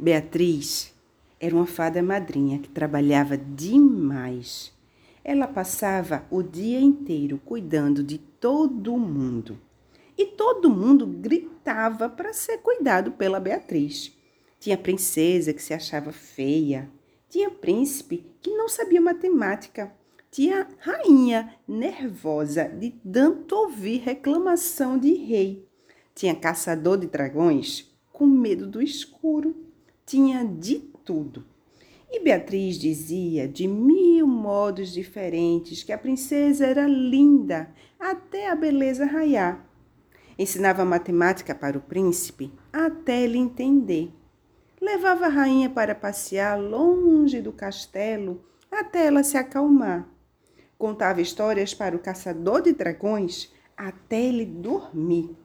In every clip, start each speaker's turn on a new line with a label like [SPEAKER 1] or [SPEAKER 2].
[SPEAKER 1] Beatriz era uma fada madrinha que trabalhava demais. Ela passava o dia inteiro cuidando de todo mundo. E todo mundo gritava para ser cuidado pela Beatriz. Tinha princesa que se achava feia, tinha príncipe que não sabia matemática, tinha rainha nervosa de tanto ouvir reclamação de rei, tinha caçador de dragões com medo do escuro tinha de tudo. E Beatriz dizia de mil modos diferentes que a princesa era linda até a beleza raiar. Ensinava matemática para o príncipe até ele entender. Levava a rainha para passear longe do castelo até ela se acalmar. Contava histórias para o caçador de dragões até ele dormir.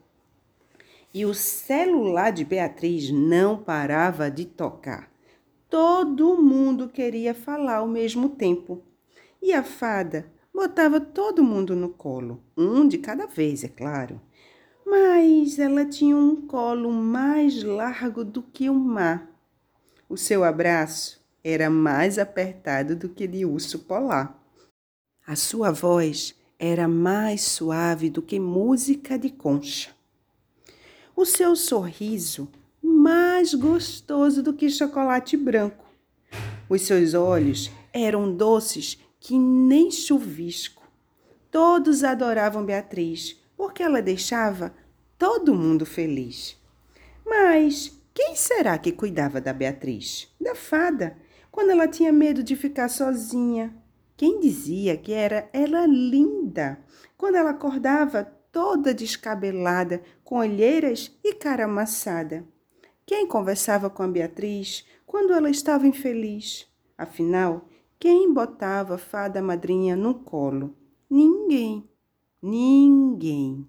[SPEAKER 1] E o celular de Beatriz não parava de tocar. Todo mundo queria falar ao mesmo tempo. E a fada botava todo mundo no colo, um de cada vez, é claro. Mas ela tinha um colo mais largo do que o mar. O seu abraço era mais apertado do que de urso polar. A sua voz era mais suave do que música de concha o seu sorriso mais gostoso do que chocolate branco. Os seus olhos eram doces que nem chuvisco. Todos adoravam Beatriz, porque ela deixava todo mundo feliz. Mas quem será que cuidava da Beatriz? Da fada, quando ela tinha medo de ficar sozinha. Quem dizia que era ela linda? Quando ela acordava toda descabelada, com olheiras e cara amassada. Quem conversava com a Beatriz quando ela estava infeliz? Afinal, quem botava a fada madrinha no colo? Ninguém. Ninguém.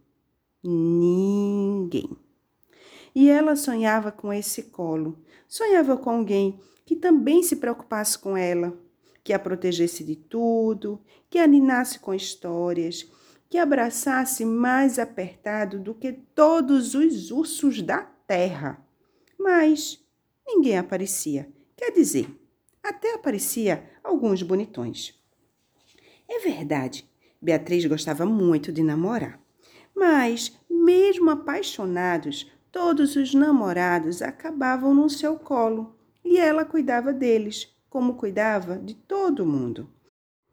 [SPEAKER 1] Ninguém. E ela sonhava com esse colo. Sonhava com alguém que também se preocupasse com ela, que a protegesse de tudo, que a ninasse com histórias, que abraçasse mais apertado do que todos os ursos da terra. Mas ninguém aparecia. Quer dizer, até aparecia alguns bonitões. É verdade, Beatriz gostava muito de namorar. Mas, mesmo apaixonados, todos os namorados acabavam no seu colo e ela cuidava deles, como cuidava de todo mundo.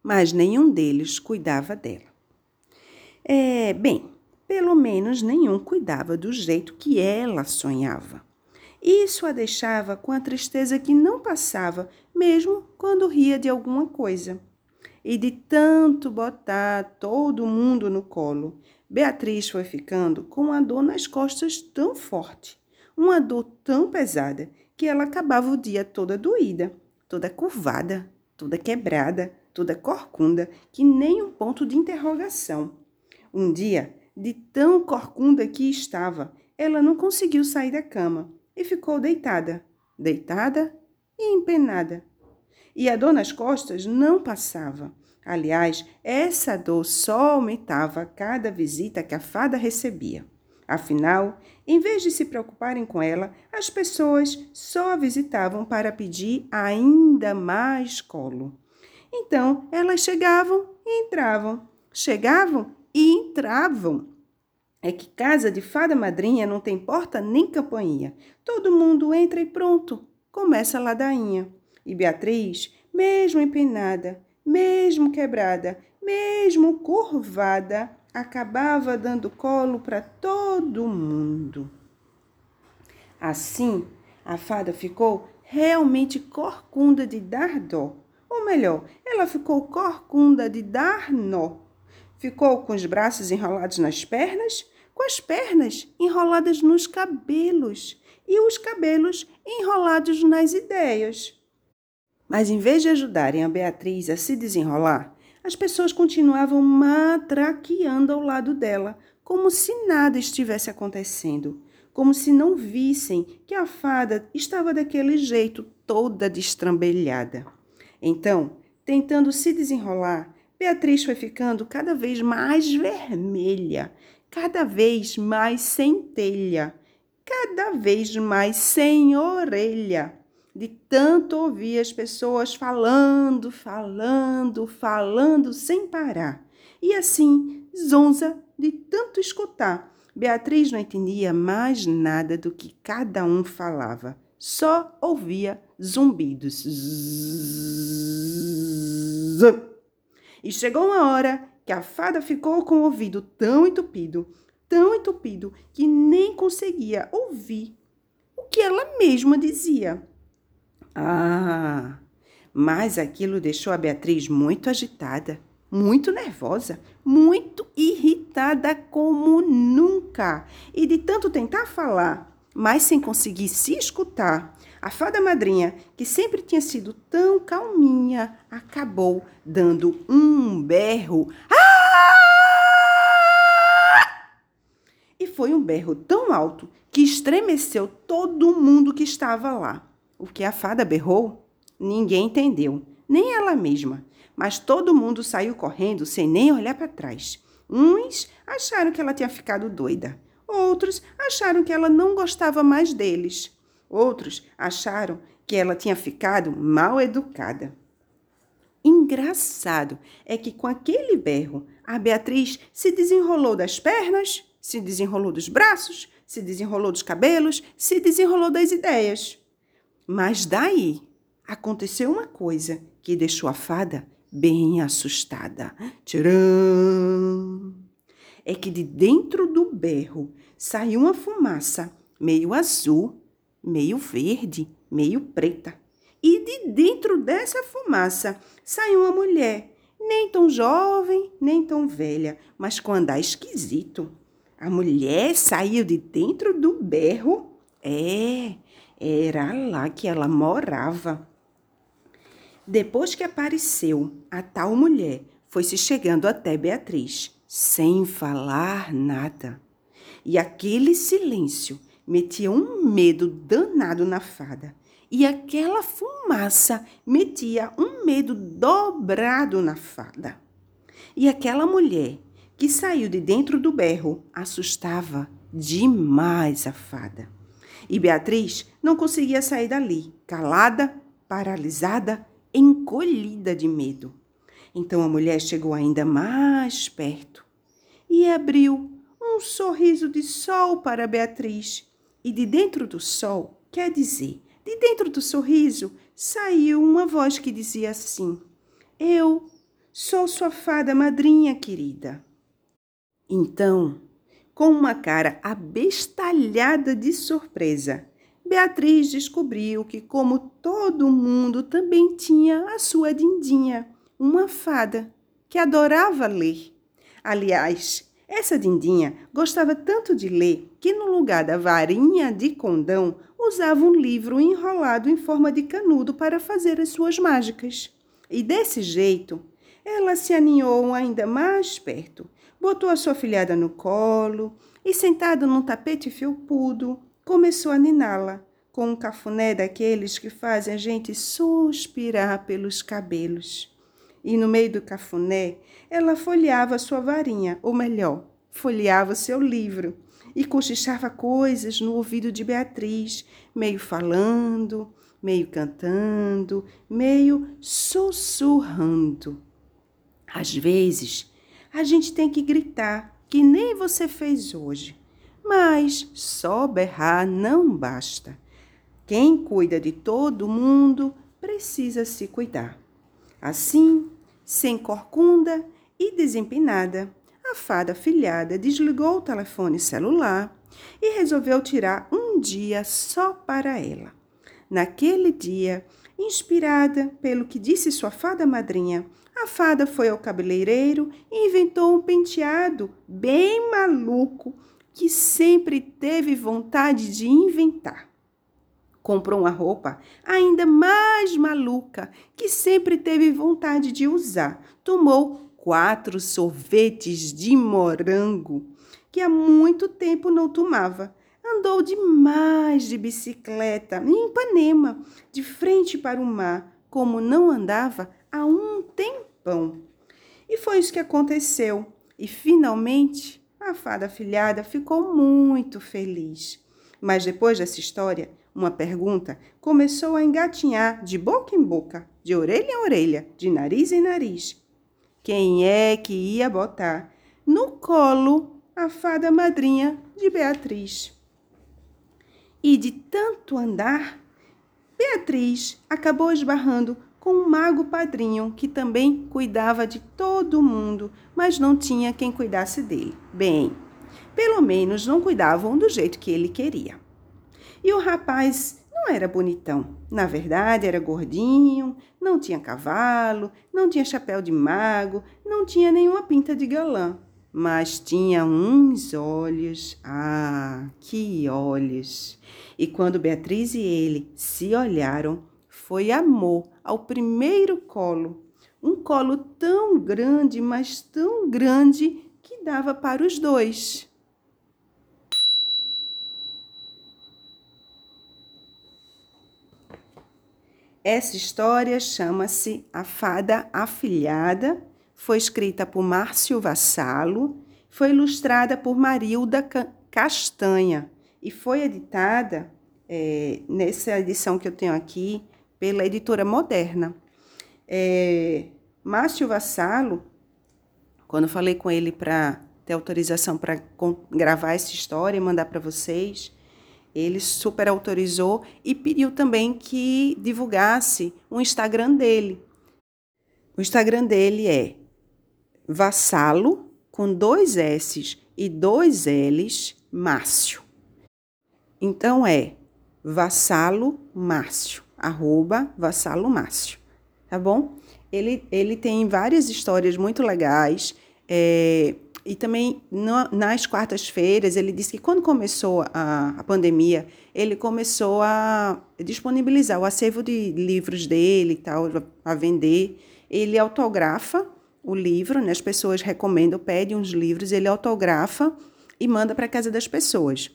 [SPEAKER 1] Mas nenhum deles cuidava dela. É, bem, pelo menos nenhum cuidava do jeito que ela sonhava. Isso a deixava com a tristeza que não passava, mesmo quando ria de alguma coisa. E de tanto botar todo mundo no colo, Beatriz foi ficando com uma dor nas costas tão forte, uma dor tão pesada, que ela acabava o dia toda doída, toda curvada, toda quebrada, toda corcunda, que nem um ponto de interrogação. Um dia, de tão corcunda que estava, ela não conseguiu sair da cama e ficou deitada, deitada e empenada. E a dor nas costas não passava. Aliás, essa dor só aumentava a cada visita que a fada recebia. Afinal, em vez de se preocuparem com ela, as pessoas só a visitavam para pedir ainda mais colo. Então, elas chegavam e entravam, chegavam e entravam. É que casa de fada madrinha não tem porta nem campainha. Todo mundo entra e pronto, começa a ladainha. E Beatriz, mesmo empenada, mesmo quebrada, mesmo curvada, acabava dando colo para todo mundo. Assim, a fada ficou realmente corcunda de dar dó. Ou melhor, ela ficou corcunda de dar nó. Ficou com os braços enrolados nas pernas, com as pernas enroladas nos cabelos e os cabelos enrolados nas ideias. Mas em vez de ajudarem a Beatriz a se desenrolar, as pessoas continuavam matraqueando ao lado dela, como se nada estivesse acontecendo, como se não vissem que a fada estava daquele jeito, toda destrambelhada. Então, tentando se desenrolar, Beatriz foi ficando cada vez mais vermelha, cada vez mais sem telha, cada vez mais sem orelha, de tanto ouvir as pessoas falando, falando, falando sem parar. E assim, zonza de tanto escutar. Beatriz não entendia mais nada do que cada um falava, só ouvia zumbidos. E chegou uma hora que a fada ficou com o ouvido tão entupido, tão entupido, que nem conseguia ouvir o que ela mesma dizia. Ah, mas aquilo deixou a Beatriz muito agitada, muito nervosa, muito irritada como nunca. E de tanto tentar falar, mas sem conseguir se escutar, a fada madrinha, que sempre tinha sido tão calminha, acabou dando um berro. Ah! E foi um berro tão alto que estremeceu todo mundo que estava lá. O que a fada berrou, ninguém entendeu, nem ela mesma, mas todo mundo saiu correndo sem nem olhar para trás. Uns acharam que ela tinha ficado doida, outros acharam que ela não gostava mais deles. Outros acharam que ela tinha ficado mal educada. Engraçado é que com aquele berro, a Beatriz se desenrolou das pernas, se desenrolou dos braços, se desenrolou dos cabelos, se desenrolou das ideias. Mas daí aconteceu uma coisa que deixou a fada bem assustada. Tcharam! É que de dentro do berro saiu uma fumaça meio azul meio verde, meio preta. E de dentro dessa fumaça saiu uma mulher, nem tão jovem, nem tão velha, mas com andar esquisito. A mulher saiu de dentro do berro. É, era lá que ela morava. Depois que apareceu, a tal mulher foi se chegando até Beatriz, sem falar nada. E aquele silêncio metia um medo danado na fada. E aquela fumaça metia um medo dobrado na fada. E aquela mulher que saiu de dentro do berro assustava demais a fada. E Beatriz não conseguia sair dali, calada, paralisada, encolhida de medo. Então a mulher chegou ainda mais perto e abriu um sorriso de sol para Beatriz e de dentro do sol, quer dizer, de dentro do sorriso, saiu uma voz que dizia assim: Eu sou sua fada madrinha querida. Então, com uma cara abestalhada de surpresa, Beatriz descobriu que, como todo mundo, também tinha a sua Dindinha, uma fada que adorava ler. Aliás, essa Dindinha gostava tanto de ler que, no lugar da varinha de condão, usava um livro enrolado em forma de canudo para fazer as suas mágicas. E desse jeito, ela se aninhou ainda mais perto, botou a sua filhada no colo e, sentada num tapete felpudo, começou a niná-la com um cafuné daqueles que fazem a gente suspirar pelos cabelos e no meio do cafuné ela folheava sua varinha, ou melhor, folheava seu livro e cochichava coisas no ouvido de Beatriz, meio falando, meio cantando, meio sussurrando. Às vezes, a gente tem que gritar, que nem você fez hoje, mas só berrar não basta. Quem cuida de todo mundo precisa se cuidar. Assim, sem corcunda e desempinada, a fada filhada desligou o telefone celular e resolveu tirar um dia só para ela. Naquele dia, inspirada pelo que disse sua fada madrinha, a fada foi ao cabeleireiro e inventou um penteado bem maluco que sempre teve vontade de inventar. Comprou uma roupa ainda mais maluca que sempre teve vontade de usar. Tomou quatro sorvetes de morango que há muito tempo não tomava. Andou demais de bicicleta em Ipanema, de frente para o mar, como não andava há um tempão. E foi isso que aconteceu. E finalmente a fada afilhada ficou muito feliz. Mas depois dessa história, uma pergunta começou a engatinhar de boca em boca, de orelha em orelha, de nariz em nariz. Quem é que ia botar no colo a fada madrinha de Beatriz? E de tanto andar, Beatriz acabou esbarrando com um mago padrinho que também cuidava de todo mundo, mas não tinha quem cuidasse dele. Bem, pelo menos não cuidavam do jeito que ele queria. E o rapaz não era bonitão. Na verdade, era gordinho, não tinha cavalo, não tinha chapéu de mago, não tinha nenhuma pinta de galã. Mas tinha uns olhos, ah, que olhos! E quando Beatriz e ele se olharam, foi amor ao primeiro colo. Um colo tão grande, mas tão grande, que dava para os dois. Essa história chama-se A Fada Afilhada, foi escrita por Márcio Vassalo, foi ilustrada por Marilda Castanha e foi editada, é, nessa edição que eu tenho aqui, pela editora Moderna. É, Márcio Vassalo, quando falei com ele para ter autorização para gravar essa história e mandar para vocês, ele super autorizou e pediu também que divulgasse o Instagram dele. O Instagram dele é Vassalo, com dois S e dois L's, Márcio. Então é Vassalo Márcio, arroba Vassalo Márcio, tá bom? Ele, ele tem várias histórias muito legais. É, e também no, nas quartas-feiras, ele disse que quando começou a, a pandemia, ele começou a disponibilizar o acervo de livros dele e tal, a vender. Ele autografa o livro, né? as pessoas recomendam, pedem uns livros, ele autografa e manda para casa das pessoas.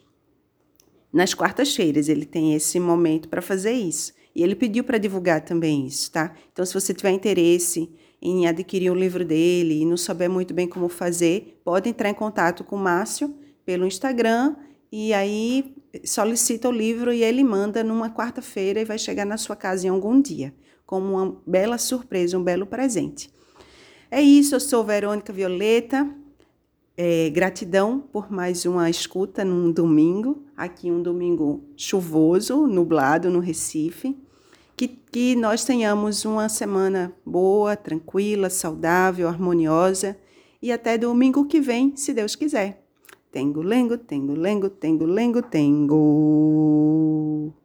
[SPEAKER 1] Nas quartas-feiras, ele tem esse momento para fazer isso. E ele pediu para divulgar também isso, tá? Então, se você tiver interesse em adquirir o livro dele e não souber muito bem como fazer, pode entrar em contato com o Márcio pelo Instagram e aí solicita o livro e ele manda numa quarta-feira e vai chegar na sua casa em algum dia, como uma bela surpresa, um belo presente. É isso, eu sou Verônica Violeta. É, gratidão por mais uma escuta num domingo, aqui um domingo chuvoso, nublado no Recife que, que nós tenhamos uma semana boa, tranquila, saudável, harmoniosa e até domingo que vem, se Deus quiser. Tengo, lengo, tengo, lengo, tengo, lengo, tengo.